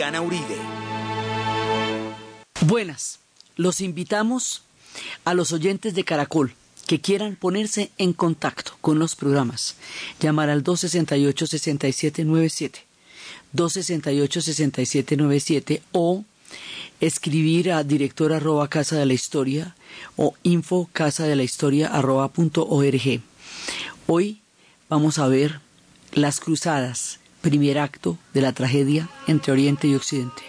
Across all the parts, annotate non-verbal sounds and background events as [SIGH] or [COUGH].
Diana Uribe. Buenas, los invitamos a los oyentes de Caracol que quieran ponerse en contacto con los programas. Llamar al 268-6797, 268-6797 o escribir a director arroba casa de la historia o info casa de la historia arroba punto org. Hoy vamos a ver las cruzadas, primer acto de la tragedia entre Oriente y Occidente.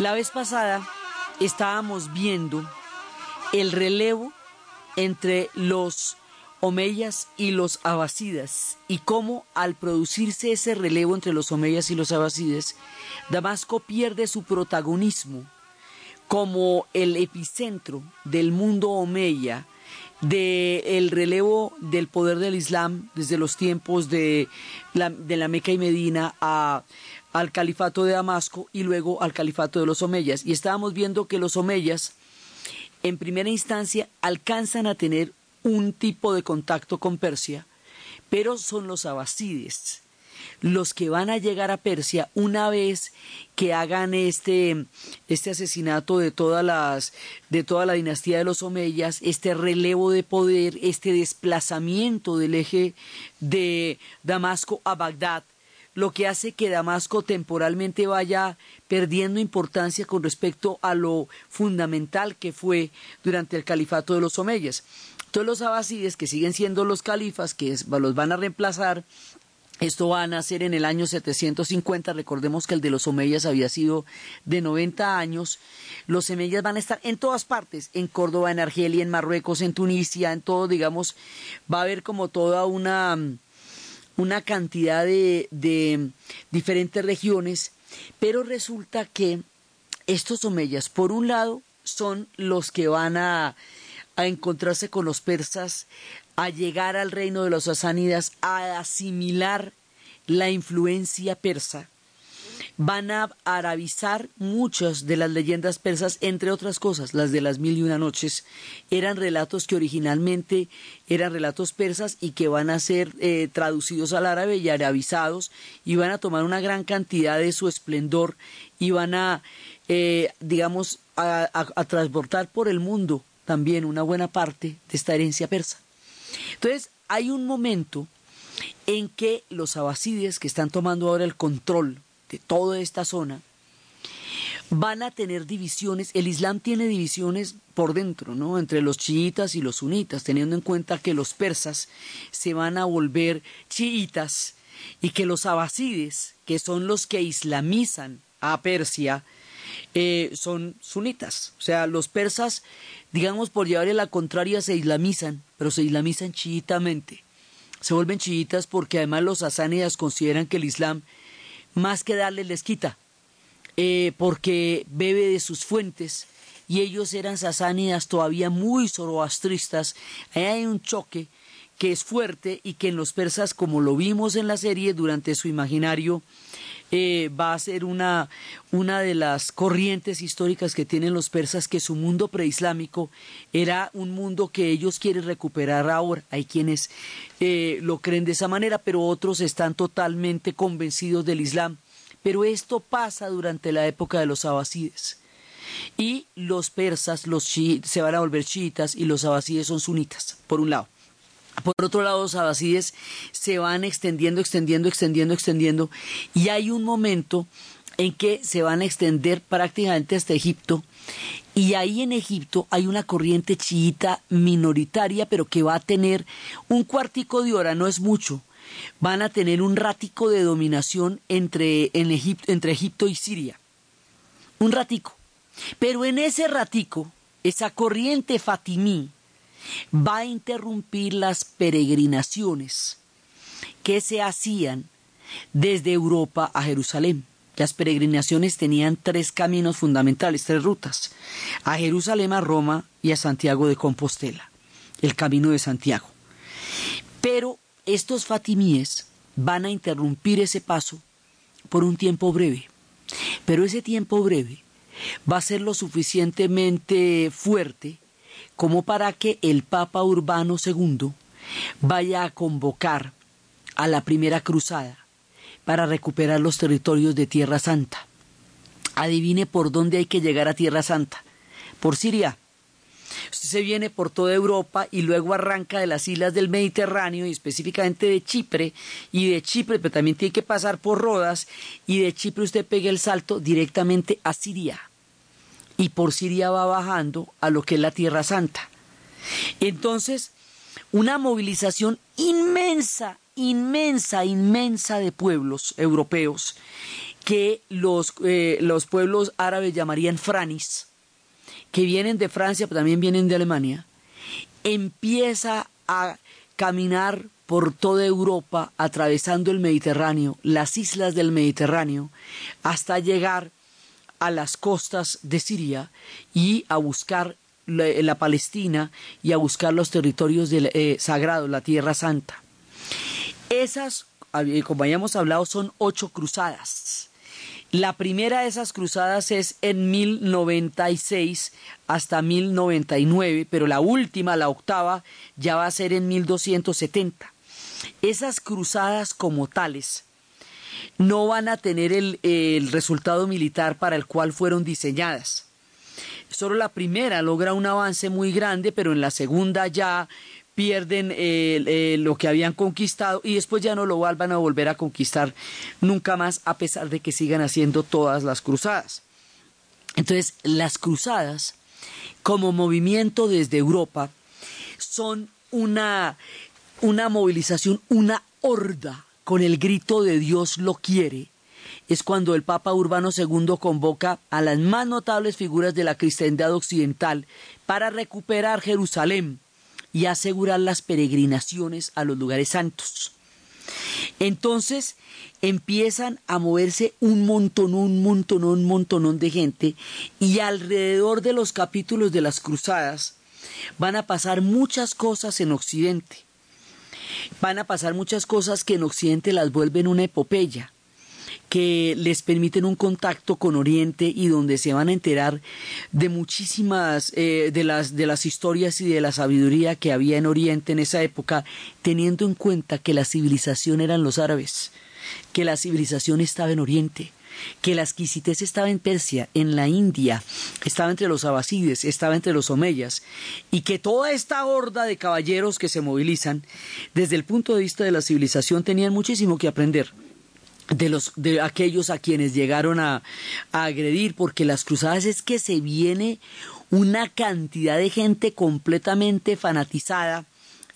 La vez pasada estábamos viendo el relevo entre los omeyas y los abasidas y cómo al producirse ese relevo entre los omeyas y los abasidas, Damasco pierde su protagonismo como el epicentro del mundo omeya, del relevo del poder del Islam desde los tiempos de la, de la Meca y Medina a al califato de Damasco y luego al califato de los Omeyas. Y estábamos viendo que los Omeyas, en primera instancia, alcanzan a tener un tipo de contacto con Persia, pero son los abasides los que van a llegar a Persia una vez que hagan este, este asesinato de todas las de toda la dinastía de los Omeyas, este relevo de poder, este desplazamiento del eje de Damasco a Bagdad lo que hace que Damasco temporalmente vaya perdiendo importancia con respecto a lo fundamental que fue durante el califato de los Omeyas. Todos los abasides, que siguen siendo los califas, que los van a reemplazar, esto va a nacer en el año 750. Recordemos que el de los Omeyas había sido de 90 años. Los Omeyas van a estar en todas partes, en Córdoba, en Argelia, en Marruecos, en Tunisia, en todo, digamos, va a haber como toda una una cantidad de, diferentes regiones, pero resulta que estos omeyas, por un lado, son los que van a, a encontrarse con los persas, a llegar al reino de los sasánidas, a asimilar la influencia persa, van a arabizar muchas de las leyendas persas, entre otras cosas, las de las mil y una noches, eran relatos que originalmente eran relatos persas y que van a ser eh, traducidos al árabe y arabizados y van a tomar una gran cantidad de su esplendor y van a, eh, digamos, a, a transportar por el mundo también una buena parte de esta herencia persa. Entonces, hay un momento en que los abasides que están tomando ahora el control de toda esta zona, van a tener divisiones, el Islam tiene divisiones por dentro, ¿no? Entre los chiitas y los sunitas, teniendo en cuenta que los persas se van a volver chiitas y que los abasides, que son los que islamizan a Persia, son sunitas. O sea, los persas, digamos, por llevarle la contraria, se islamizan, pero se islamizan chiitamente. Se vuelven chiitas porque además los asánidas consideran que el Islam más que darles les quita. eh, porque bebe de sus fuentes y ellos eran sasánidas todavía muy zoroastristas. Ahí hay un choque que es fuerte y que en los persas, como lo vimos en la serie, durante su imaginario, eh, va a ser una, una de las corrientes históricas que tienen los persas, que su mundo preislámico era un mundo que ellos quieren recuperar ahora. Hay quienes eh, lo creen de esa manera, pero otros están totalmente convencidos del Islam. Pero esto pasa durante la época de los abasides. Y los persas los se van a volver chiitas y los abasides son sunitas, por un lado. Por otro lado, los abasides se van extendiendo, extendiendo, extendiendo, extendiendo, y hay un momento en que se van a extender prácticamente hasta Egipto, y ahí en Egipto hay una corriente chiita minoritaria, pero que va a tener un cuartico de hora, no es mucho, van a tener un ratico de dominación entre, Egipto, entre Egipto y Siria. Un ratico. Pero en ese ratico, esa corriente fatimí, va a interrumpir las peregrinaciones que se hacían desde Europa a Jerusalén. Las peregrinaciones tenían tres caminos fundamentales, tres rutas, a Jerusalén, a Roma y a Santiago de Compostela, el camino de Santiago. Pero estos fatimíes van a interrumpir ese paso por un tiempo breve, pero ese tiempo breve va a ser lo suficientemente fuerte como para que el Papa Urbano II vaya a convocar a la primera cruzada para recuperar los territorios de Tierra Santa. Adivine por dónde hay que llegar a Tierra Santa. Por Siria. Usted se viene por toda Europa y luego arranca de las islas del Mediterráneo y específicamente de Chipre y de Chipre, pero también tiene que pasar por Rodas y de Chipre usted pega el salto directamente a Siria y por Siria va bajando a lo que es la Tierra Santa. Entonces, una movilización inmensa, inmensa, inmensa de pueblos europeos que los, eh, los pueblos árabes llamarían franis, que vienen de Francia, pero también vienen de Alemania, empieza a caminar por toda Europa, atravesando el Mediterráneo, las islas del Mediterráneo, hasta llegar a las costas de Siria y a buscar la, Palestina y a buscar los territorios eh, sagrados, la Tierra Santa. Esas, como hayamos hablado, son ocho cruzadas. La primera de esas cruzadas es en 1096 hasta 1099, pero la última, la octava, ya va a ser en 1270. Esas cruzadas como tales no van a tener el, resultado militar para el cual fueron diseñadas. Solo la primera logra un avance muy grande, pero en la segunda ya pierden lo que habían conquistado y después ya no lo van a volver a conquistar nunca más a pesar de que sigan haciendo todas las cruzadas. Entonces, las cruzadas como movimiento desde Europa son una, una movilización, una horda con el grito de Dios lo quiere, es cuando el Papa Urbano II convoca a las más notables figuras de la cristiandad occidental para recuperar Jerusalén y asegurar las peregrinaciones a los lugares santos. Entonces empiezan a moverse un montón, un montón, un montonón de gente y alrededor de los capítulos de las cruzadas van a pasar muchas cosas en Occidente van a pasar muchas cosas que en Occidente las vuelven una epopeya que les permiten un contacto con Oriente y donde se van a enterar de muchísimas eh, de, las, de las historias y de la sabiduría que había en Oriente en esa época, teniendo en cuenta que la civilización eran los árabes, que la civilización estaba en Oriente, que la exquisitez estaba en Persia, en la India, estaba entre los abasides, estaba entre los omeyas, y que toda esta horda de caballeros que se movilizan, desde el punto de vista de la civilización, tenían muchísimo que aprender de los de aquellos a quienes llegaron a, a agredir porque las cruzadas es que se viene una cantidad de gente completamente fanatizada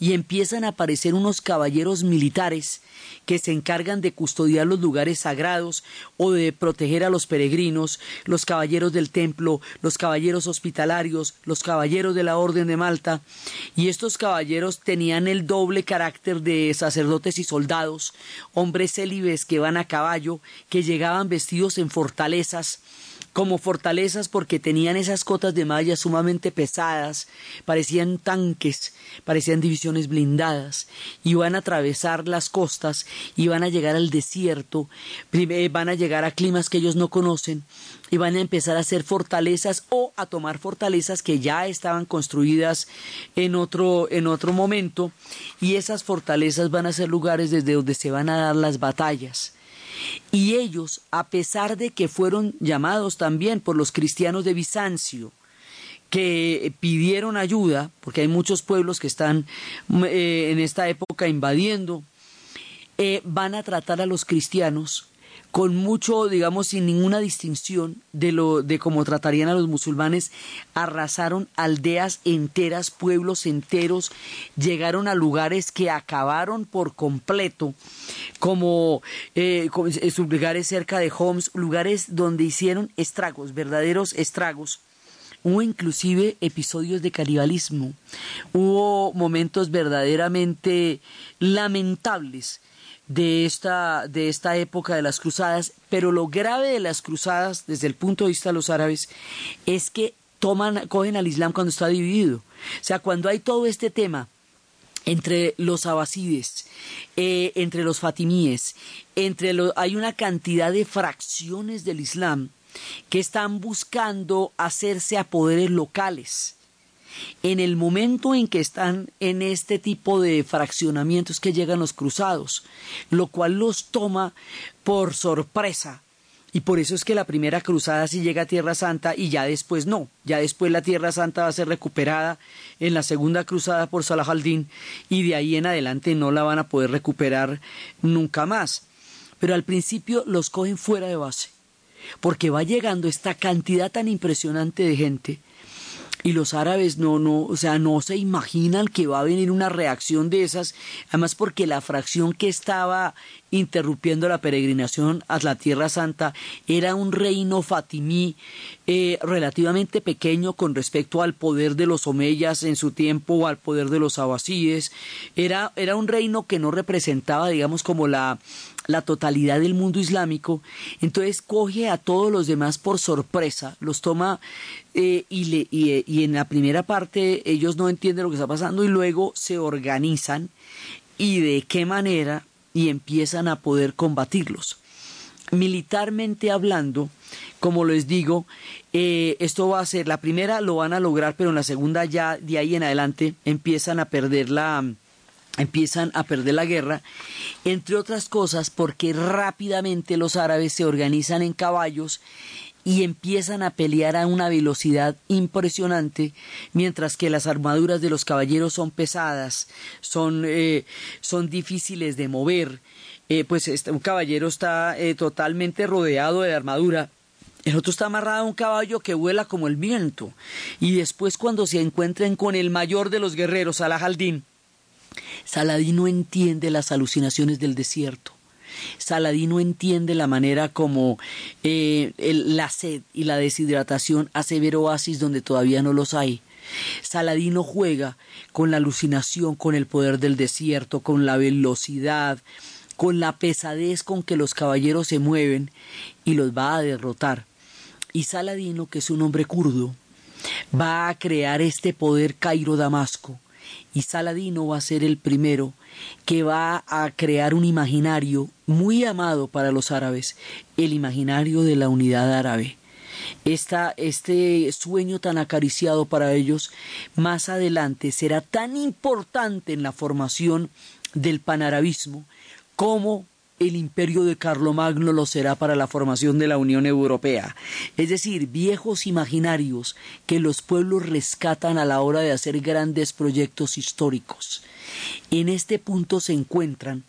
y empiezan a aparecer unos caballeros militares que se encargan de custodiar los lugares sagrados o de proteger a los peregrinos, los caballeros del templo, los caballeros hospitalarios, los caballeros de la Orden de Malta, y estos caballeros tenían el doble carácter de sacerdotes y soldados, hombres célibes que van a caballo, que llegaban vestidos en fortalezas, como fortalezas porque tenían esas cotas de malla sumamente pesadas, parecían tanques, parecían divisiones blindadas, iban a atravesar las costas, iban a llegar al desierto, eh, van a llegar a climas que ellos no conocen y van a empezar a hacer fortalezas o a tomar fortalezas que ya estaban construidas en otro, en otro momento y esas fortalezas van a ser lugares desde donde se van a dar las batallas. Y ellos, a pesar de que fueron llamados también por los cristianos de Bizancio, que pidieron ayuda, porque hay muchos pueblos que están eh, en esta época invadiendo, eh, van a tratar a los cristianos con mucho, digamos, sin ninguna distinción de lo de cómo tratarían a los musulmanes, arrasaron aldeas enteras, pueblos enteros, llegaron a lugares que acabaron por completo, como eh, lugares cerca de Homs, lugares donde hicieron estragos, verdaderos estragos. Hubo inclusive episodios de canibalismo, hubo momentos verdaderamente lamentables de esta, de esta época de las cruzadas, pero lo grave de las cruzadas desde el punto de vista de los árabes es que toman, cogen al Islam cuando está dividido. O sea, cuando hay todo este tema entre los abasides, eh, entre los fatimíes, entre hay una cantidad de fracciones del Islam que están buscando hacerse a poderes locales en el momento en que están en este tipo de fraccionamientos que llegan los cruzados, lo cual los toma por sorpresa. Y por eso es que la primera cruzada sí llega a Tierra Santa y ya después no. Ya después la Tierra Santa va a ser recuperada en la segunda cruzada por Salah al-Din y de ahí en adelante no la van a poder recuperar nunca más. Pero al principio los cogen fuera de base, porque va llegando esta cantidad tan impresionante de gente y los árabes no, no, o sea, no se imaginan que va a venir una reacción de esas, además porque la fracción que estaba interrumpiendo la peregrinación a la Tierra Santa era un reino fatimí eh, relativamente pequeño con respecto al poder de los omeyas en su tiempo o al poder de los abasíes, era, era un reino que no representaba, digamos, como la la totalidad del mundo islámico, entonces coge a todos los demás por sorpresa, los toma eh, y, le, y, en la primera parte ellos no entienden lo que está pasando y luego se organizan y de qué manera y empiezan a poder combatirlos. Militarmente hablando, como les digo, eh, esto va a ser, la primera lo van a lograr, pero en la segunda ya de ahí en adelante empiezan a perder la, empiezan a perder la guerra, entre otras cosas porque rápidamente los árabes se organizan en caballos y empiezan a pelear a una velocidad impresionante, mientras que las armaduras de los caballeros son pesadas, son, eh, son difíciles de mover, eh, pues este, un caballero está eh, totalmente rodeado de armadura, el otro está amarrado a un caballo que vuela como el viento, y después cuando se encuentren con el mayor de los guerreros, Salah al-Din, Saladín no entiende las alucinaciones del desierto. Saladín no entiende la manera como eh, la sed y la deshidratación hace ver oasis donde todavía no los hay. Saladino juega con la alucinación, con el poder del desierto, con la velocidad, con la pesadez con que los caballeros se mueven y los va a derrotar. Y Saladino, que es un hombre kurdo, va a crear este poder Cairo Damasco, y Saladino va a ser el primero que va a crear un imaginario muy amado para los árabes, el imaginario de la unidad árabe. este sueño tan acariciado para ellos más adelante será tan importante en la formación del panarabismo como el imperio de Carlomagno lo será para la formación de la Unión Europea, es decir, viejos imaginarios que los pueblos rescatan a la hora de hacer grandes proyectos históricos. En este punto se encuentran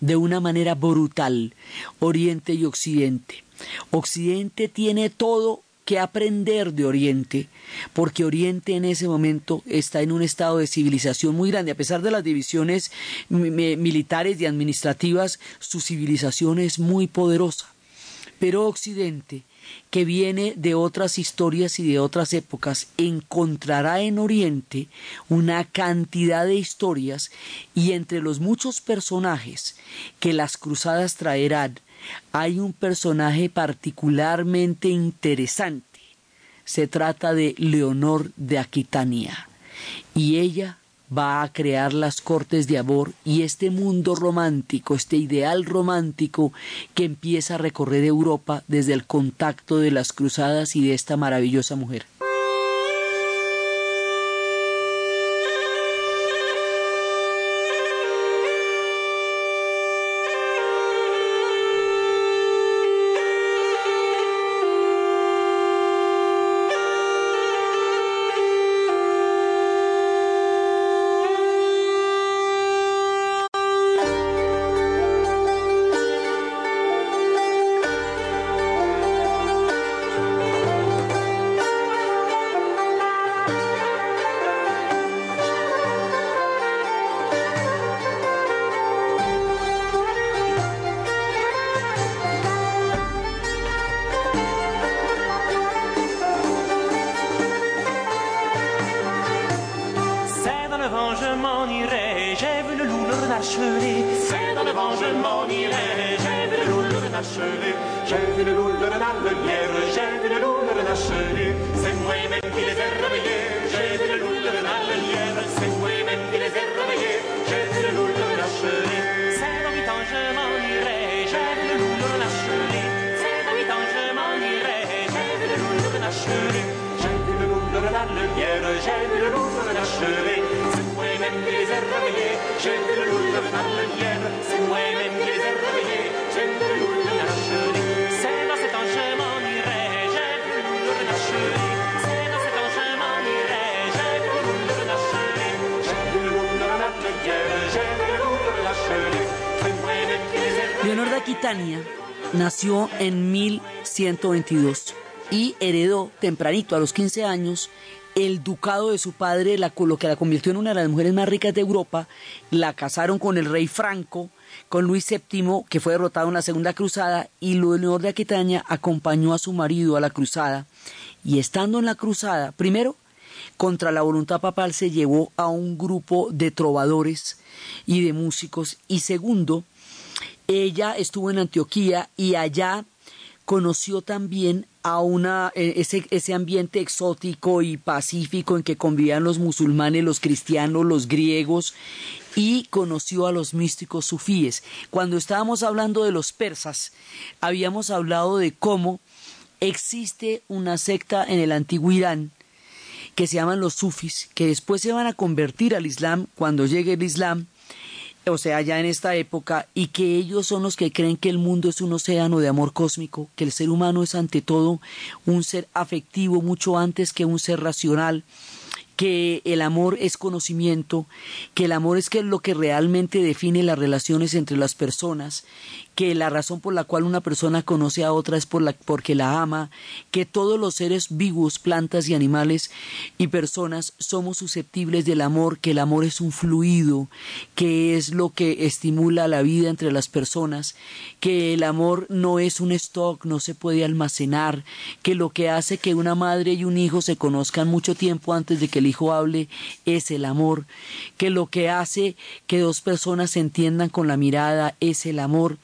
de una manera brutal Oriente y Occidente. Occidente tiene todo que aprender de Oriente, porque Oriente en ese momento está en un estado de civilización muy grande. A pesar de las divisiones militares y administrativas, su civilización es muy poderosa. Pero Occidente, que viene de otras historias y de otras épocas, encontrará en Oriente una cantidad de historias y entre los muchos personajes que las cruzadas traerán, hay un personaje particularmente interesante. Se trata de Leonor de Aquitania y ella va a crear las cortes de amor y este mundo romántico, este ideal romántico que empieza a recorrer Europa desde el contacto de las cruzadas y de esta maravillosa mujer. Aquitania nació en 1122 y heredó tempranito, a los 15 años, el ducado de su padre, lo que la convirtió en una de las mujeres más ricas de Europa, la casaron con el rey Franco, con Luis VII, que fue derrotado en la Segunda Cruzada, y Leonor de Aquitania acompañó a su marido a la cruzada, y estando en la cruzada, primero, contra la voluntad papal se llevó a un grupo de trovadores y de músicos, y segundo, ella estuvo en Antioquía y allá conoció también a una, eh, ese, ese, ambiente exótico y pacífico en que convivían los musulmanes, los cristianos, los griegos, y conoció a los místicos sufíes. Cuando estábamos hablando de los persas, habíamos hablado de cómo existe una secta en el antiguo Irán que se llaman los sufis, que después se van a convertir al Islam cuando llegue el Islam, o sea, ya en esta época, y que ellos son los que creen que el mundo es un océano de amor cósmico, que el ser humano es ante todo un ser afectivo mucho antes que un ser racional, que el amor es conocimiento, que el amor es que es lo que realmente define las relaciones entre las personas que la razón por la cual una persona conoce a otra es por la, porque la ama, que todos los seres vivos, plantas y animales y personas somos susceptibles del amor, que el amor es un fluido, que es lo que estimula la vida entre las personas, que el amor no es un stock, no se puede almacenar, que lo que hace que una madre y un hijo se conozcan mucho tiempo antes de que el hijo hable es el amor, que lo que hace que dos personas se entiendan con la mirada es el amor,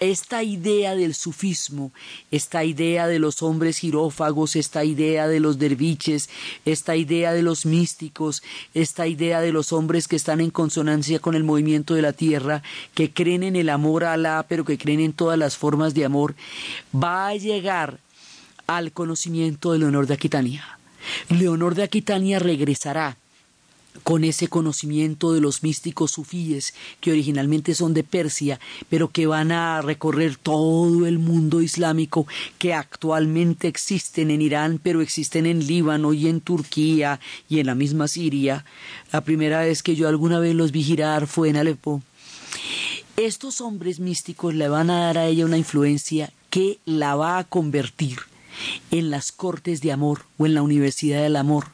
esta idea del sufismo, esta idea de los hombres girófagos, esta idea de los derviches, esta idea de los místicos, esta idea de los hombres que están en consonancia con el movimiento de la tierra, que creen en el amor a Alá, pero que creen en todas las formas de amor, va a llegar al conocimiento de Leonor de Aquitania. Leonor de Aquitania regresará con ese conocimiento de los místicos sufíes que originalmente son de Persia, pero que van a recorrer todo el mundo islámico, que actualmente existen en Irán, pero existen en Líbano y en Turquía y en la misma Siria. La primera vez que yo alguna vez los vi girar fue en Alepo. Estos hombres místicos le van a dar a ella una influencia que la va a convertir en las cortes de amor o en la Universidad del Amor.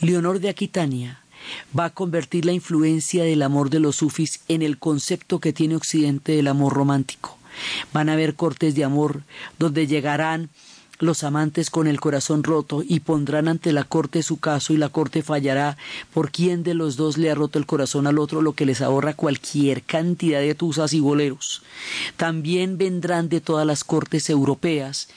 Leonor de Aquitania va a convertir la influencia del amor de los sufis en el concepto que tiene Occidente del amor romántico. Van a haber cortes de amor donde llegarán los amantes con el corazón roto y pondrán ante la corte su caso y la corte fallará por quién de los dos le ha roto el corazón al otro lo que les ahorra cualquier cantidad de tusas y boleros. También vendrán de todas las cortes europeas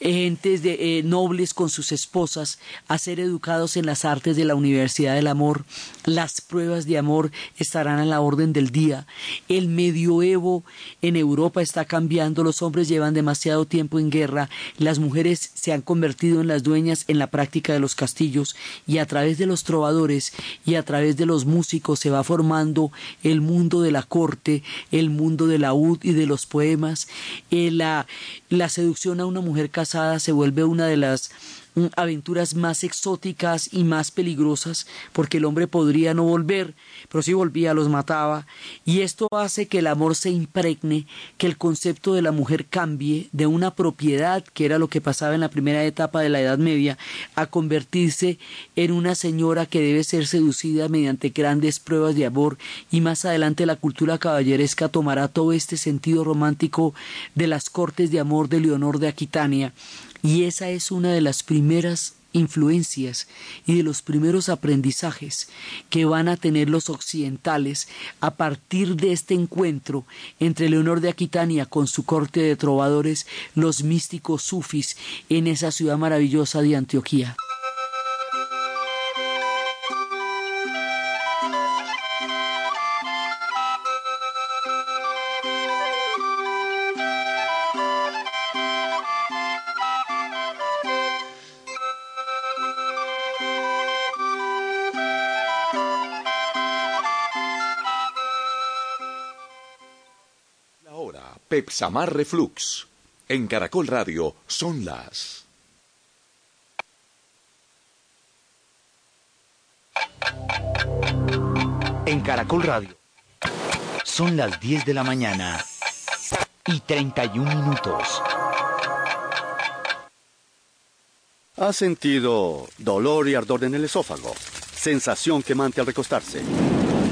gentes de, eh, nobles con sus esposas a ser educados en las artes de la Universidad del Amor. Las pruebas de amor estarán a la orden del día. El medioevo en Europa está cambiando. Los hombres llevan demasiado tiempo en guerra. Las mujeres se han convertido en las dueñas en la práctica de los castillos y a través de los trovadores y a través de los músicos se va formando el mundo de la corte, el mundo de la ud y de los poemas, eh, la, la seducción a una mujer casada se vuelve una de las aventuras más exóticas y más peligrosas, porque el hombre podría no volver, pero si volvía los mataba, y esto hace que el amor se impregne, que el concepto de la mujer cambie de una propiedad, que era lo que pasaba en la primera etapa de la Edad Media, a convertirse en una señora que debe ser seducida mediante grandes pruebas de amor, y más adelante la cultura caballeresca tomará todo este sentido romántico de las cortes de amor de Leonor de Aquitania, y esa es una de las primeras influencias y de los primeros aprendizajes que van a tener los occidentales a partir de este encuentro entre Leonor de Aquitania con su corte de trovadores, los místicos sufis en esa ciudad maravillosa de Antioquía. Pepsamar Reflux. En Caracol Radio son las... En Caracol Radio son las 10 de la mañana y 31 minutos. ¿Ha sentido dolor y ardor en el esófago? Sensación quemante al recostarse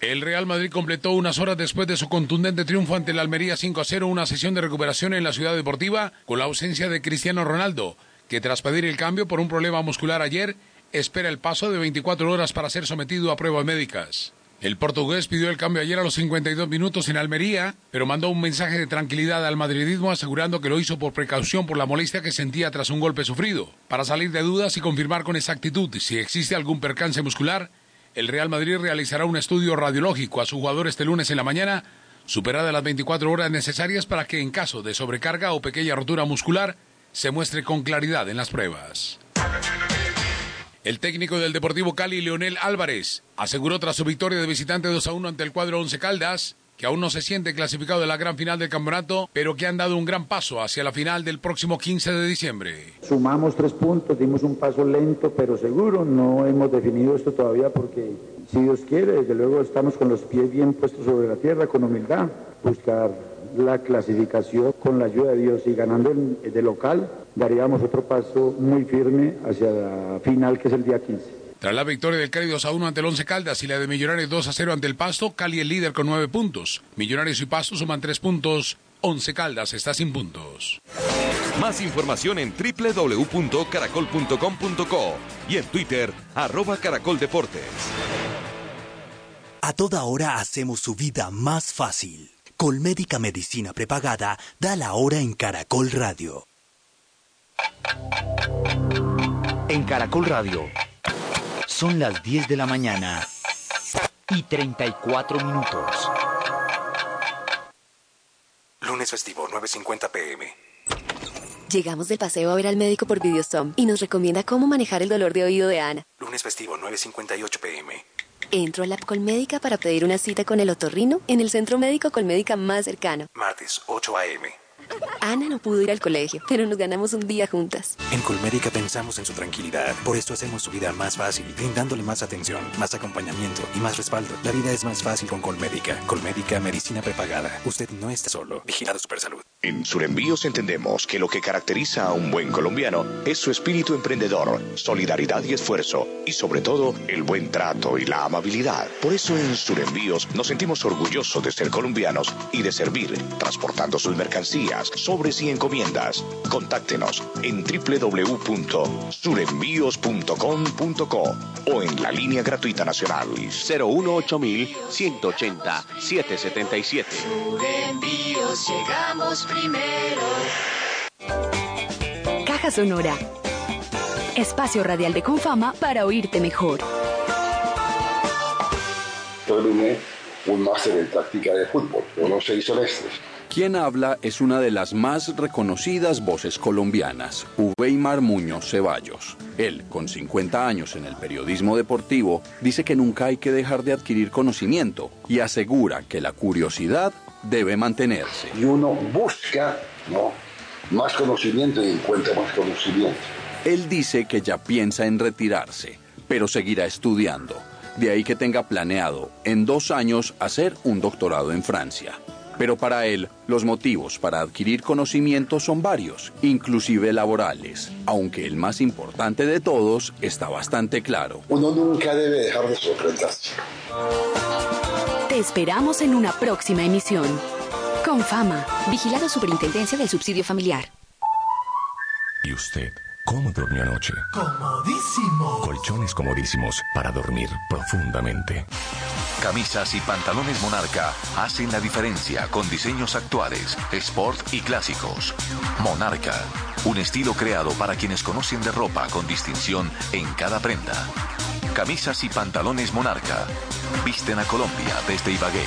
El Real Madrid completó unas horas después de su contundente triunfo ante el Almería 5 a 0 una sesión de recuperación en la ciudad deportiva con la ausencia de Cristiano Ronaldo, que tras pedir el cambio por un problema muscular ayer, espera el paso de 24 horas para ser sometido a pruebas médicas. El portugués pidió el cambio ayer a los 52 minutos en Almería, pero mandó un mensaje de tranquilidad al madridismo asegurando que lo hizo por precaución por la molestia que sentía tras un golpe sufrido, para salir de dudas y confirmar con exactitud si existe algún percance muscular el Real Madrid realizará un estudio radiológico a su jugador este lunes en la mañana, superada las 24 horas necesarias para que en caso de sobrecarga o pequeña rotura muscular se muestre con claridad en las pruebas. El técnico del Deportivo Cali, Leonel Álvarez, aseguró tras su victoria de visitante 2 a 1 ante el cuadro Once Caldas que aún no se siente clasificado de la gran final del campeonato, pero que han dado un gran paso hacia la final del próximo 15 de diciembre. Sumamos tres puntos, dimos un paso lento pero seguro, no hemos definido esto todavía porque si Dios quiere, desde luego estamos con los pies bien puestos sobre la tierra, con humildad, buscar la clasificación con la ayuda de Dios y ganando de local, daríamos otro paso muy firme hacia la final que es el día 15. Tras la victoria del Cali 2 a 1 ante el Once Caldas y la de Millonarios 2 a 0 ante el Pasto, Cali el líder con 9 puntos. Millonarios y Pasto suman 3 puntos. Once Caldas está sin puntos. Más información en www.caracol.com.co y en Twitter, arroba caracoldeportes. A toda hora hacemos su vida más fácil. Colmédica Medicina Prepagada da la hora en Caracol Radio. En Caracol Radio son las 10 de la mañana y 34 minutos. Lunes festivo, 9.50 pm. Llegamos del paseo a ver al médico por Videostom y nos recomienda cómo manejar el dolor de oído de Ana. Lunes festivo, 9.58 pm. Entro a la app Colmédica para pedir una cita con el otorrino en el centro médico Colmédica más cercano. Martes, 8 a.m. Ana no pudo ir al colegio, pero nos ganamos un día juntas. En Colmédica pensamos en su tranquilidad. Por esto hacemos su vida más fácil, brindándole más atención, más acompañamiento y más respaldo. La vida es más fácil con Colmédica. Colmédica, medicina prepagada. Usted no está solo. Vigilado Supersalud. En Surenvíos entendemos que lo que caracteriza a un buen colombiano es su espíritu emprendedor, solidaridad y esfuerzo, y sobre todo el buen trato y la amabilidad. Por eso en Surenvíos nos sentimos orgullosos de ser colombianos y de servir, transportando sus mercancías, sobres y encomiendas. Contáctenos en www.surenvíos.com.co o en la línea gratuita nacional 018 180 777. Surenvíos llegamos primero. Caja Sonora. Espacio radial de Confama para oírte mejor. Un máster en táctica de fútbol, unos seis semestres. Quien habla es una de las más reconocidas voces colombianas, Uweimar Muñoz Ceballos. Él, con 50 años en el periodismo deportivo, dice que nunca hay que dejar de adquirir conocimiento y asegura que la curiosidad debe mantenerse. Y uno busca ¿no? más conocimiento y encuentra más conocimiento. Él dice que ya piensa en retirarse, pero seguirá estudiando. De ahí que tenga planeado en dos años hacer un doctorado en Francia. Pero para él, los motivos para adquirir conocimiento son varios, inclusive laborales, aunque el más importante de todos está bastante claro. Uno nunca debe dejar de sorprenderse. Te esperamos en una próxima emisión. Con fama, vigilado Superintendencia del Subsidio Familiar. ¿Y usted? ¿Cómo durmió anoche? Comodísimo. Colchones comodísimos para dormir profundamente. Camisas y pantalones Monarca hacen la diferencia con diseños actuales, sport y clásicos. Monarca, un estilo creado para quienes conocen de ropa con distinción en cada prenda. Camisas y pantalones Monarca. Visten a Colombia desde Ibagué.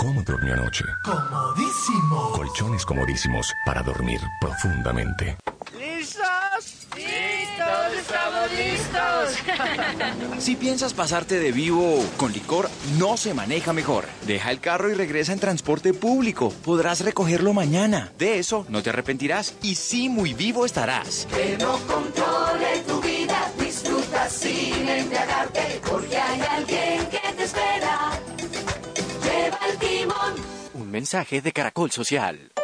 ¿Cómo durmió anoche? Comodísimo. Colchones comodísimos para dormir profundamente. ¿Listos? ¡Listos! ¡Estamos listos! [LAUGHS] si piensas pasarte de vivo con licor, no se maneja mejor. Deja el carro y regresa en transporte público. Podrás recogerlo mañana. De eso no te arrepentirás y sí muy vivo estarás. Que no controle tu vida, disfruta sin embriagarte, porque hay alguien mensaje de Caracol Social.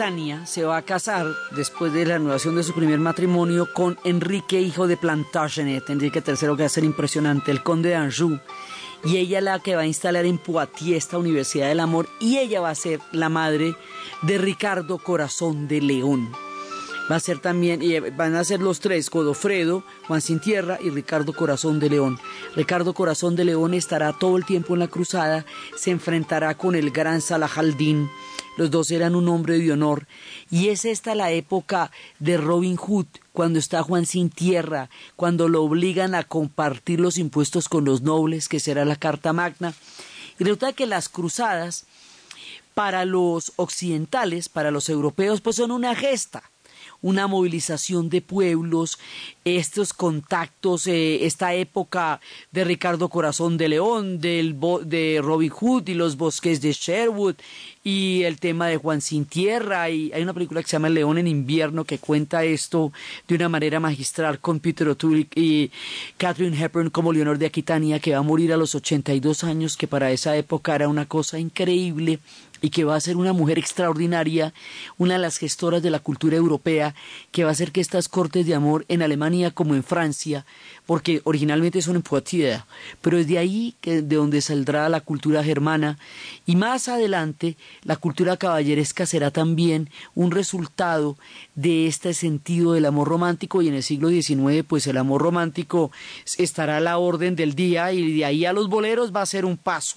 Aquitania se va a casar después de la anulación de su primer matrimonio con Enrique, hijo de Plantagenet, Enrique III, que va a ser impresionante, el conde de Anjou. Y ella la que va a instalar en Poitiers esta Universidad del Amor, y ella va a ser la madre de Ricardo Corazón de León. Va a ser también, y van a ser los tres, Godofredo, Juan Sin Tierra y Ricardo Corazón de León. Ricardo Corazón de León estará todo el tiempo en la cruzada, se enfrentará con el gran Salahaldín. Los dos eran un hombre de honor. Y es esta la época de Robin Hood, cuando está Juan Sin Tierra, cuando lo obligan a compartir los impuestos con los nobles, que será la Carta Magna. Y resulta que las cruzadas, para los occidentales, para los europeos, pues son una gesta una movilización de pueblos, estos contactos, eh, esta época de Ricardo Corazón de León, del de Robin Hood y los bosques de Sherwood, y el tema de Juan Sin Tierra, y hay una película que se llama El León en invierno que cuenta esto de una manera magistral con Peter O'Toole y Catherine Hepburn como Leonor de Aquitania, que va a morir a los 82 años, que para esa época era una cosa increíble y que va a ser una mujer extraordinaria, una de las gestoras de la cultura europea, que va a hacer que estas cortes de amor en Alemania como en Francia, porque originalmente son en Poitiers, pero es de ahí que, de donde saldrá la cultura germana, y más adelante la cultura caballeresca será también un resultado de este sentido del amor romántico, y en el siglo XIX, pues el amor romántico estará a la orden del día, y de ahí a los boleros va a ser un paso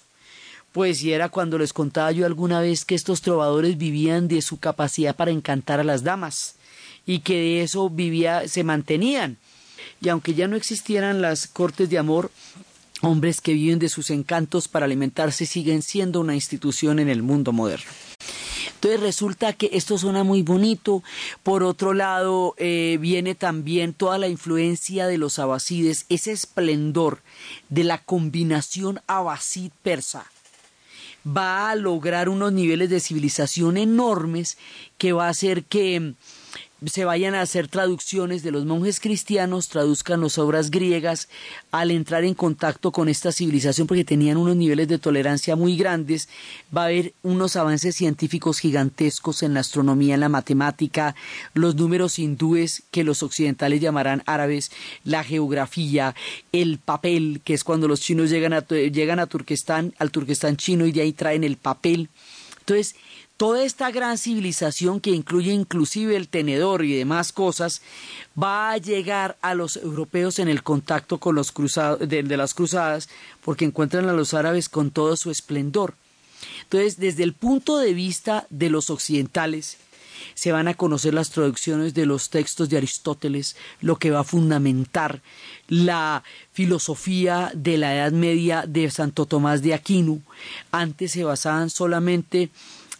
pues y era cuando les contaba yo alguna vez que estos trovadores vivían de su capacidad para encantar a las damas y que de eso vivía, se mantenían. Y aunque ya no existieran las cortes de amor, hombres que viven de sus encantos para alimentarse siguen siendo una institución en el mundo moderno. Entonces resulta que esto suena muy bonito. Por otro lado, eh, viene también toda la influencia de los abasides, ese esplendor de la combinación abasid-persa va a lograr unos niveles de civilización enormes que va a hacer que se vayan a hacer traducciones de los monjes cristianos, traduzcan las obras griegas al entrar en contacto con esta civilización porque tenían unos niveles de tolerancia muy grandes, va a haber unos avances científicos gigantescos en la astronomía, en la matemática, los números hindúes que los occidentales llamarán árabes, la geografía, el papel, que es cuando los chinos llegan a, llegan a Turquestán, al Turquestán chino y de ahí traen el papel. Entonces, toda esta gran civilización que incluye inclusive el tenedor y demás cosas va a llegar a los europeos en el contacto con los cruzados de, las cruzadas porque encuentran a los árabes con todo su esplendor. Entonces, desde el punto de vista de los occidentales, se van a conocer las traducciones de los textos de Aristóteles, lo que va a fundamentar la filosofía de la Edad Media de Santo Tomás de Aquino. Antes se basaban solamente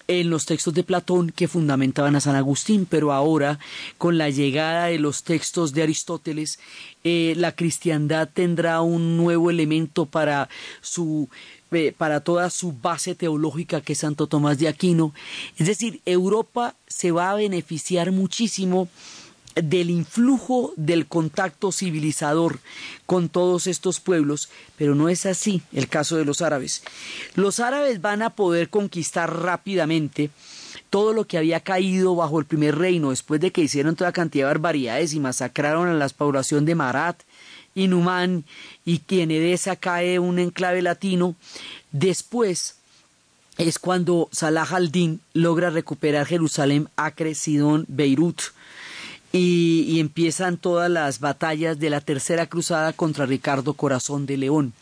en los textos de Platón que fundamentaban a San Agustín, pero ahora con la llegada de los textos de Aristóteles, eh, la cristiandad tendrá un nuevo elemento para su eh, para toda su base teológica que es Santo Tomás de Aquino. Es decir, Europa se va a beneficiar muchísimo del influjo del contacto civilizador con todos estos pueblos, pero no es así el caso de los árabes. Los árabes van a poder conquistar rápidamente todo lo que había caído bajo el primer reino después de que hicieron toda cantidad de barbaridades y masacraron a la población de Marat y Numán y que en Edesa cae un enclave latino. Después es cuando Salah al-Din logra recuperar Jerusalén, Acre, Sidón, Beirut y, empiezan todas las batallas de la Tercera Cruzada contra Ricardo Corazón de León.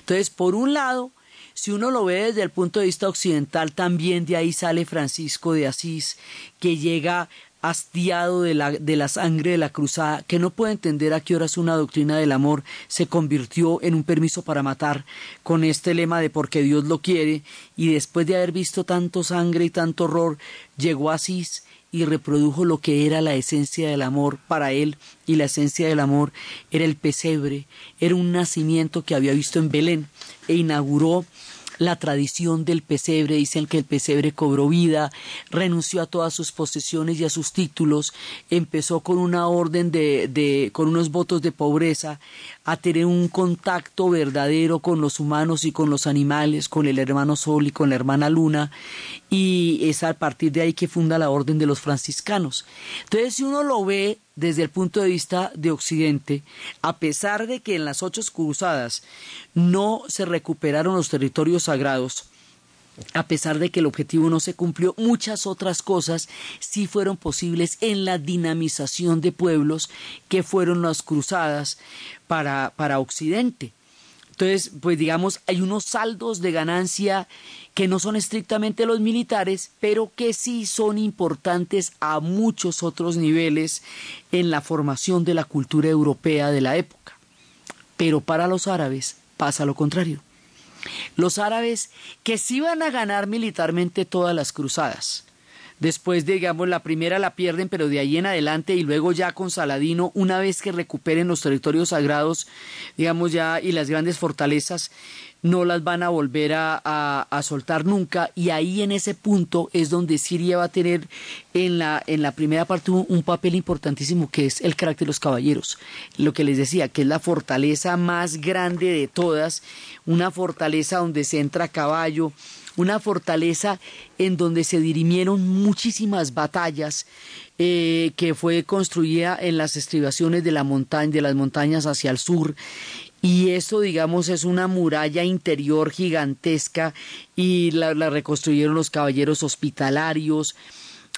Entonces, por un lado, si uno lo ve desde el punto de vista occidental, también de ahí sale Francisco de Asís, que llega hastiado de la, de la sangre de la cruzada, que no puede entender a qué horas una doctrina del amor se convirtió en un permiso para matar, con este lema de porque Dios lo quiere, y después de haber visto tanto sangre y tanto horror, llegó Asís y reprodujo lo que era la esencia del amor para él, y la esencia del amor era el pesebre, era un nacimiento que había visto en Belén, e inauguró la tradición del pesebre, dicen que el pesebre cobró vida, renunció a todas sus posesiones y a sus títulos, empezó con una orden de, de con unos votos de pobreza, a tener un contacto verdadero con los humanos y con los animales, con el hermano Sol y con la hermana Luna, y es a partir de ahí que funda la orden de los franciscanos. Entonces, si uno lo ve desde el punto de vista de Occidente, a pesar de que en las ocho cruzadas no se recuperaron los territorios sagrados, a pesar de que el objetivo no se cumplió, muchas otras cosas sí fueron posibles en la dinamización de pueblos que fueron las cruzadas para, para Occidente. Entonces, pues digamos, hay unos saldos de ganancia que no son estrictamente los militares, pero que sí son importantes a muchos otros niveles en la formación de la cultura europea de la época. Pero para los árabes pasa lo contrario. Los árabes que sí van a ganar militarmente todas las cruzadas, Después, digamos, la primera la pierden, pero de ahí en adelante y luego ya con Saladino, una vez que recuperen los territorios sagrados, digamos ya, y las grandes fortalezas, no las van a volver a, soltar nunca. Y ahí en ese punto es donde Siria va a tener en la, en la primera parte un, un, papel importantísimo que es el carácter de los caballeros, lo que les decía, que es la fortaleza más grande de todas, una fortaleza donde se entra a caballo, una fortaleza en donde se dirimieron muchísimas batallas, eh, que fue construida en las estribaciones de la montaña, de las montañas hacia el sur, y eso, digamos, es una muralla interior gigantesca y la, reconstruyeron los caballeros hospitalarios.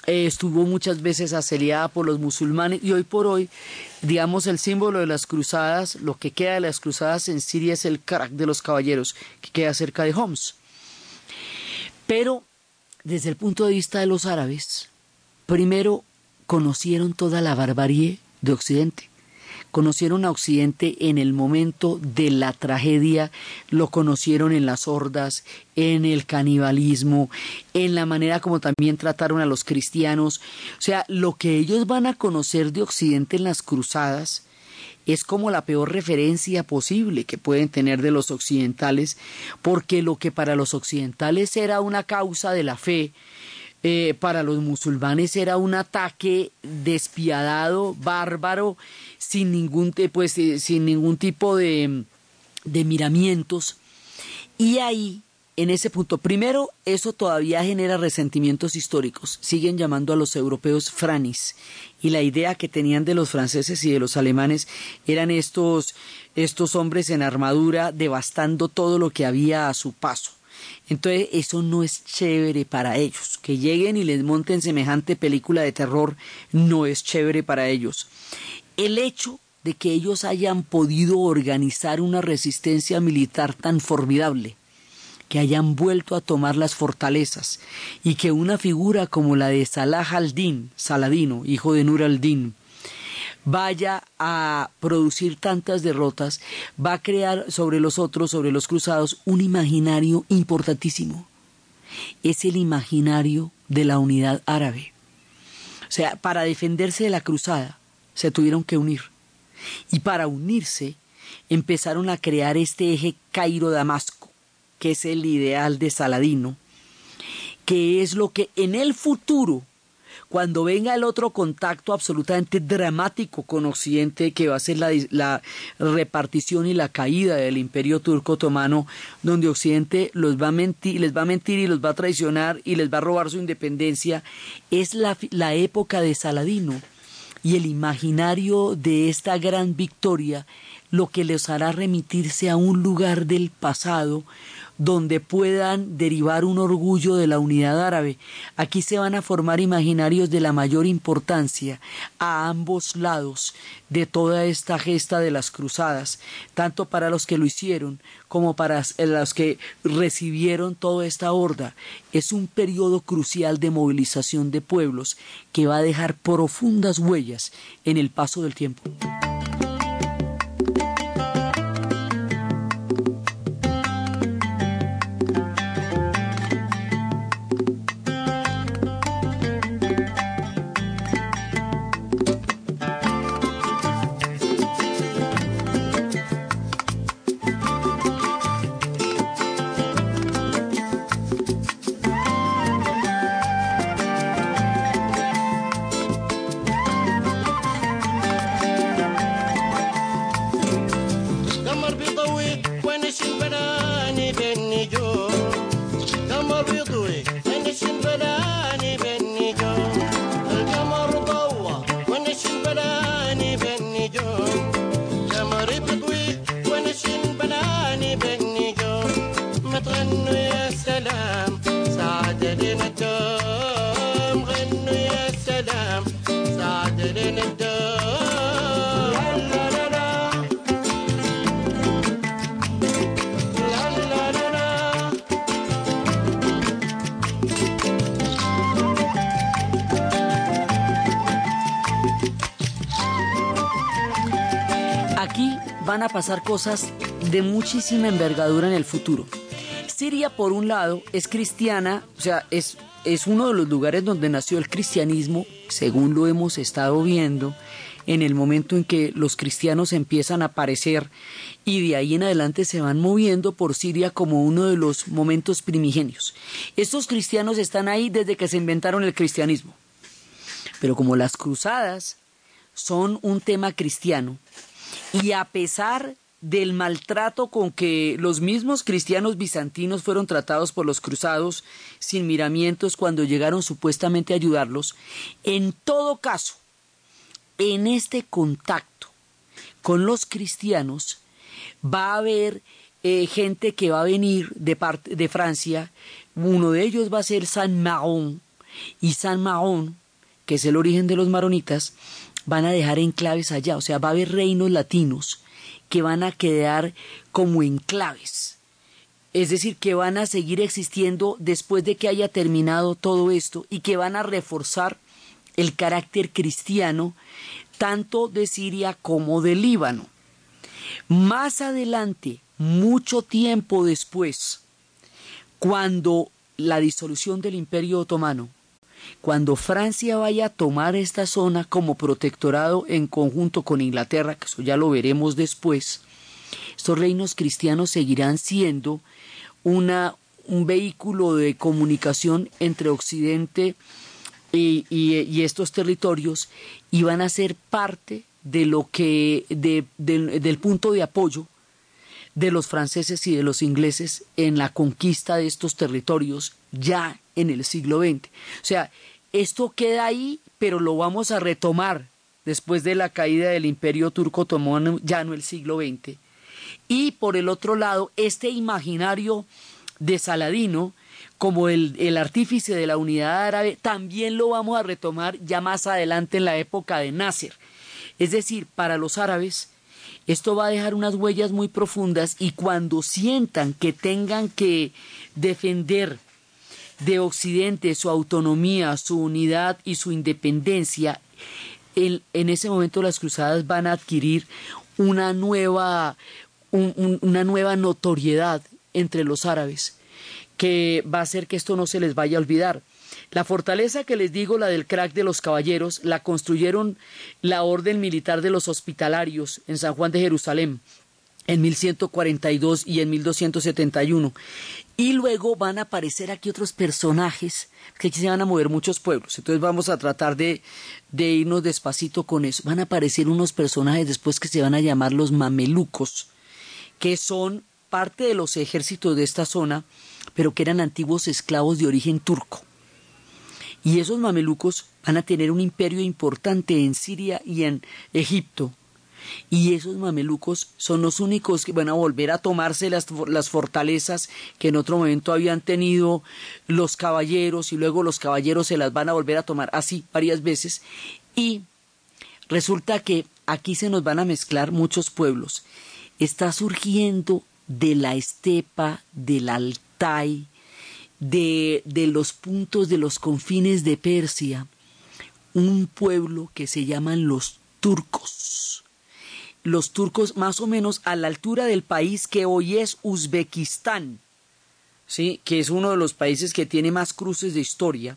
Eh, estuvo muchas veces asediada por los musulmanes y hoy por hoy, digamos, el símbolo de las cruzadas, lo que queda de las cruzadas en Siria es el Karak de los caballeros, que queda cerca de Homs. Pero, desde el punto de vista de los árabes, primero conocieron toda la barbarie de Occidente conocieron a Occidente en el momento de la tragedia, lo conocieron en las hordas, en el canibalismo, en la manera como también trataron a los cristianos. O sea, lo que ellos van a conocer de Occidente en las cruzadas es como la peor referencia posible que pueden tener de los occidentales, porque lo que para los occidentales era una causa de la fe, eh, para los musulmanes era un ataque despiadado, bárbaro, sin ningún, pues, eh, sin ningún tipo de, de miramientos. Y ahí, en ese punto, primero, eso todavía genera resentimientos históricos. Siguen llamando a los europeos franis. Y la idea que tenían de los franceses y de los alemanes eran estos, estos hombres en armadura devastando todo lo que había a su paso. Entonces eso no es chévere para ellos. Que lleguen y les monten semejante película de terror no es chévere para ellos. El hecho de que ellos hayan podido organizar una resistencia militar tan formidable, que hayan vuelto a tomar las fortalezas y que una figura como la de Salah al-Din, Saladino, hijo de Nur al-Din, vaya a producir tantas derrotas, va a crear sobre los otros, sobre los cruzados, un imaginario importantísimo. Es el imaginario de la unidad árabe. O sea, para defenderse de la cruzada, se tuvieron que unir. Y para unirse, empezaron a crear este eje Cairo-Damasco, que es el ideal de Saladino, que es lo que en el futuro cuando venga el otro contacto absolutamente dramático con Occidente, que va a ser la, la repartición y la caída del imperio turco otomano, donde Occidente los va a mentir, les va a mentir y los va a traicionar y les va a robar su independencia, es la, la época de Saladino y el imaginario de esta gran victoria lo que les hará remitirse a un lugar del pasado donde puedan derivar un orgullo de la unidad árabe. Aquí se van a formar imaginarios de la mayor importancia a ambos lados de toda esta gesta de las cruzadas, tanto para los que lo hicieron como para los que recibieron toda esta horda. Es un periodo crucial de movilización de pueblos que va a dejar profundas huellas en el paso del tiempo. Cosas de muchísima envergadura en el futuro. Siria, por un lado, es cristiana, o sea, es, es uno de los lugares donde nació el cristianismo, según lo hemos estado viendo, en el momento en que los cristianos empiezan a aparecer y de ahí en adelante se van moviendo por Siria como uno de los momentos primigenios. Estos cristianos están ahí desde que se inventaron el cristianismo. Pero como las cruzadas son un tema cristiano y a pesar del maltrato con que los mismos cristianos bizantinos fueron tratados por los cruzados sin miramientos cuando llegaron supuestamente a ayudarlos, en todo caso, en este contacto con los cristianos va a haber eh, gente que va a venir de, parte, de Francia, uno de ellos va a ser San Maron, y San Maron, que es el origen de los maronitas, van a dejar enclaves allá, o sea, va a haber reinos latinos que van a quedar como enclaves. Es decir, que van a seguir existiendo después de que haya terminado todo esto y que van a reforzar el carácter cristiano tanto de Siria como de Líbano. Más adelante, mucho tiempo después, cuando la disolución del Imperio Otomano, cuando Francia vaya a tomar esta zona como protectorado en conjunto con Inglaterra, que eso ya lo veremos después, estos reinos cristianos seguirán siendo una, un vehículo de comunicación entre Occidente y, estos territorios y van a ser parte de lo que de, del punto de apoyo de los franceses y de los ingleses en la conquista de estos territorios ya en el siglo XX. O sea, esto queda ahí, pero lo vamos a retomar después de la caída del imperio turco otomano ya en el siglo XX. Y por el otro lado, este imaginario de Saladino, como el, el, artífice de la unidad árabe, también lo vamos a retomar ya más adelante en la época de Nasser. Es decir, para los árabes, esto va a dejar unas huellas muy profundas y cuando sientan que tengan que defender de Occidente su autonomía, su unidad y su independencia, en ese momento las cruzadas van a adquirir una nueva, una nueva notoriedad entre los árabes que va a hacer que esto no se les vaya a olvidar. La fortaleza que les digo, la del crack de los caballeros, la construyeron la orden militar de los hospitalarios en San Juan de Jerusalén en 1142 y en 1271. Y luego van a aparecer aquí otros personajes que aquí se van a mover muchos pueblos. Entonces vamos a tratar de, de irnos despacito con eso. Van a aparecer unos personajes después que se van a llamar los mamelucos, que son parte de los ejércitos de esta zona, pero que eran antiguos esclavos de origen turco. Y esos mamelucos van a tener un imperio importante en Siria y en Egipto. Y esos mamelucos son los únicos que van a volver a tomarse las, las fortalezas que en otro momento habían tenido los caballeros y luego los caballeros se las van a volver a tomar así varias veces. Y resulta que aquí se nos van a mezclar muchos pueblos. Está surgiendo de la estepa, del Altai, de, de los puntos de los confines de Persia, un pueblo que se llaman los turcos. Los turcos más o menos a la altura del país que hoy es Uzbekistán, ¿sí? que es uno de los países que tiene más cruces de historia,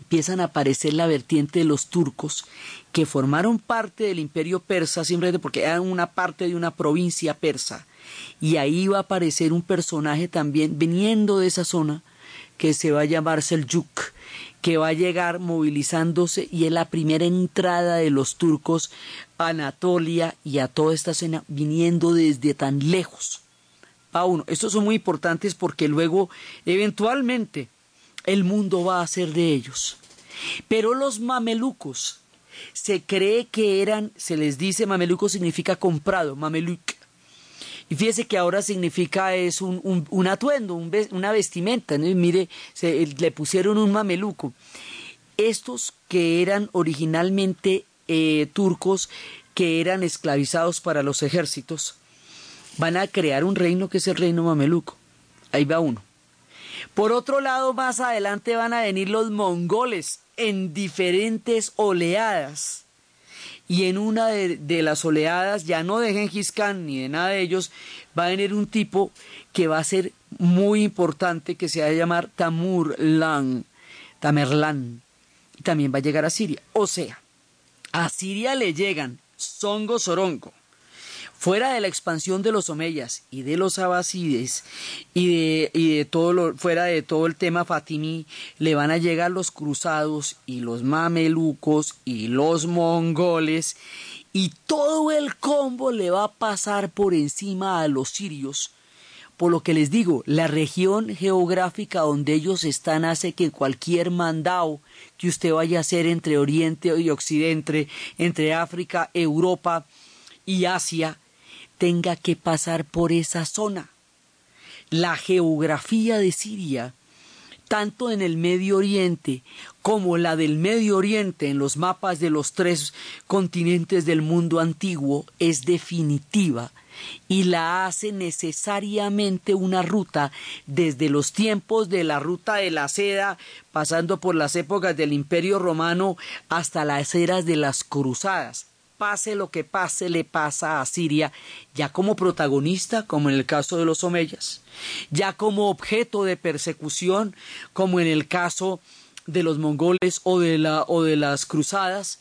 empiezan a aparecer la vertiente de los turcos que formaron parte del imperio persa simplemente porque eran una parte de una provincia persa y ahí va a aparecer un personaje también viniendo de esa zona que se va a llamar Seljuk, que va a llegar movilizándose y es la primera entrada de los turcos a Anatolia y a toda esta escena viniendo desde tan lejos. A uno, estos son muy importantes porque luego eventualmente el mundo va a ser de ellos. Pero los mamelucos se cree que eran, se les dice mameluco significa comprado, mameluk, y fíjese que ahora significa es un, un, atuendo, una vestimenta. Mire, se, le pusieron un mameluco. Estos que eran originalmente eh, turcos, que eran esclavizados para los ejércitos, van a crear un reino que es el reino mameluco. Ahí va uno. Por otro lado, más adelante van a venir los mongoles en diferentes oleadas y en una de, las oleadas, ya no de Genghis Khan ni de nada de ellos, va a venir un tipo que va a ser muy importante, que se va a llamar Tamurlan, Tamerlán, y también va a llegar a Siria. O sea, a Siria le llegan Songo Sorongo, fuera de la expansión de los omeyas y de los abasides y de, y de todo lo, fuera de todo el tema fatimí, le van a llegar los cruzados y los mamelucos y los mongoles y todo el combo le va a pasar por encima a los sirios. Por lo que les digo, la región geográfica donde ellos están hace que cualquier mandado que usted vaya a hacer entre Oriente y Occidente, entre África, Europa y Asia, tenga que pasar por esa zona. La geografía de Siria, tanto en el Medio Oriente como la del Medio Oriente en los mapas de los tres continentes del mundo antiguo, es definitiva y la hace necesariamente una ruta desde los tiempos de la ruta de la seda, pasando por las épocas del Imperio Romano hasta las eras de las cruzadas pase lo que pase, le pasa a Siria, ya como protagonista, como en el caso de los Omeyas, ya como objeto de persecución, como en el caso de los mongoles o de, la, o de las cruzadas.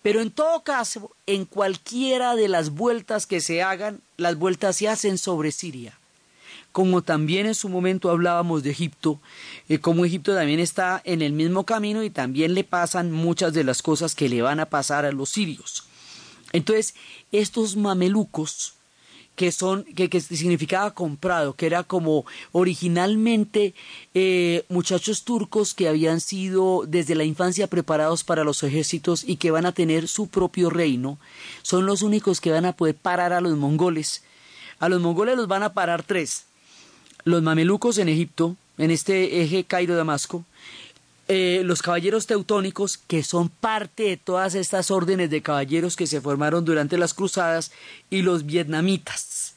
Pero en todo caso, en cualquiera de las vueltas que se hagan, las vueltas se hacen sobre Siria. Como también en su momento hablábamos de Egipto, eh, como Egipto también está en el mismo camino y también le pasan muchas de las cosas que le van a pasar a los sirios. Entonces, estos mamelucos, que son, que, que significaba comprado, que era como originalmente eh, muchachos turcos que habían sido desde la infancia preparados para los ejércitos y que van a tener su propio reino, son los únicos que van a poder parar a los mongoles. A los mongoles los van a parar tres. Los mamelucos en Egipto, en este eje Cairo-Damasco, eh, los caballeros teutónicos, que son parte de todas estas órdenes de caballeros que se formaron durante las cruzadas, y los vietnamitas.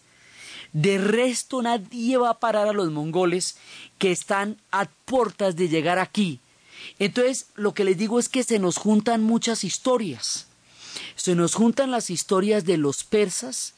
De resto, nadie va a parar a los mongoles que están a puertas de llegar aquí. Entonces, lo que les digo es que se nos juntan muchas historias. Se nos juntan las historias de los persas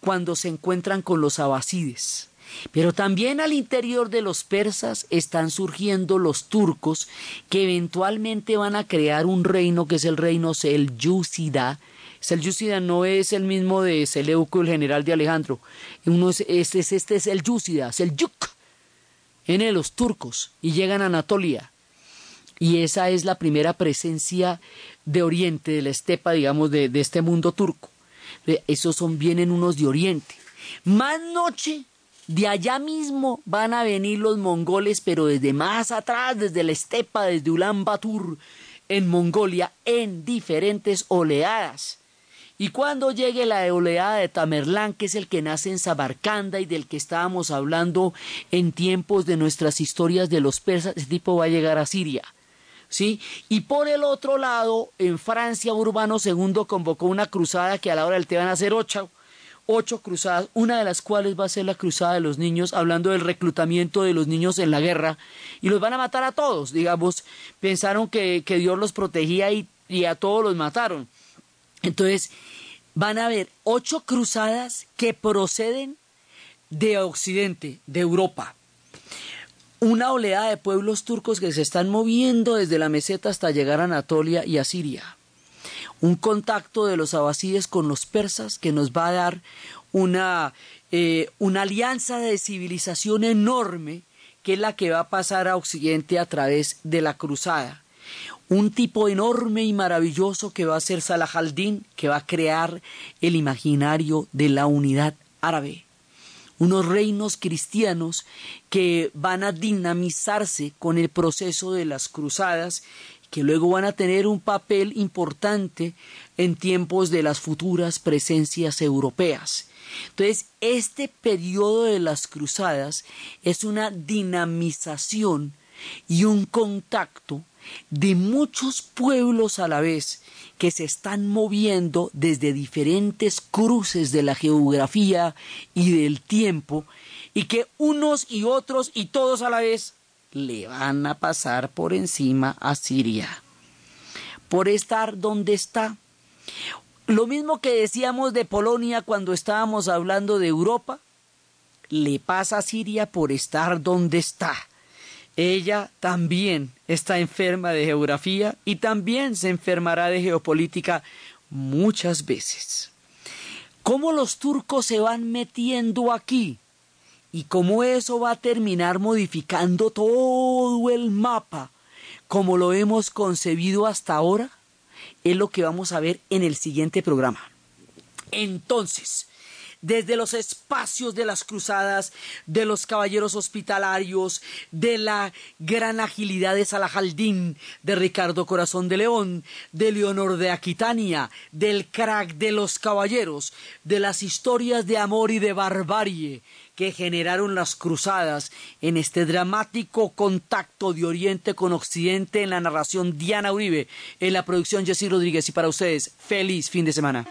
cuando se encuentran con los abasides pero también al interior de los persas están surgiendo los turcos que eventualmente van a crear un reino que es el reino Selyúcida. Selyúcida no es el mismo de Seleuco, el general de Alejandro. Uno es, este, es, este es Selyúcida, Selyuk. En los turcos y llegan a Anatolia. Y esa es la primera presencia de Oriente, de la estepa, digamos, de, de este mundo turco. Esos son, vienen unos de Oriente. Más noche de allá mismo van a venir los mongoles, pero desde más atrás, desde la estepa, desde Ulan Batur, en Mongolia, en diferentes oleadas. Y cuando llegue la oleada de Tamerlán, que es el que nace en Samarcanda y del que estábamos hablando en tiempos de nuestras historias de los persas, ese tipo va a llegar a Siria. ¿Sí? Y por el otro lado, en Francia, Urbano II convocó una cruzada que a la hora del té van a ser ocho, ocho cruzadas, una de las cuales va a ser la cruzada de los niños, hablando del reclutamiento de los niños en la guerra, y los van a matar a todos, digamos, pensaron que, Dios los protegía y, y a todos los mataron. Entonces, van a haber ocho cruzadas que proceden de Occidente, de Europa. Una oleada de pueblos turcos que se están moviendo desde la meseta hasta llegar a Anatolia y a Siria un contacto de los abasides con los persas que nos va a dar una, eh, una alianza de civilización enorme que es la que va a pasar a Occidente a través de la cruzada. Un tipo enorme y maravilloso que va a ser Salah al-Din, que va a crear el imaginario de la unidad árabe. Unos reinos cristianos que van a dinamizarse con el proceso de las cruzadas que luego van a tener un papel importante en tiempos de las futuras presencias europeas. Entonces, este periodo de las cruzadas es una dinamización y un contacto de muchos pueblos a la vez que se están moviendo desde diferentes cruces de la geografía y del tiempo y que unos y otros y todos a la vez le van a pasar por encima a Siria. Por estar donde está. lo mismo que decíamos de Polonia cuando estábamos hablando de Europa, le pasa a Siria por estar donde está. Ella también está enferma de geografía y también se enfermará de geopolítica muchas veces. ¿Cómo los turcos se van metiendo aquí? Y cómo eso va a terminar modificando todo el mapa como lo hemos concebido hasta ahora, es lo que vamos a ver en el siguiente programa. Entonces, desde los espacios de las cruzadas, de los caballeros hospitalarios, de la gran agilidad de Salahaldín, de Ricardo Corazón de León, de Leonor de Aquitania, del crack de los caballeros, de las historias de amor y de barbarie que generaron las cruzadas en este dramático contacto de Oriente con Occidente en la narración Diana Uribe, en la producción Jessy Rodríguez y para ustedes, feliz fin de semana.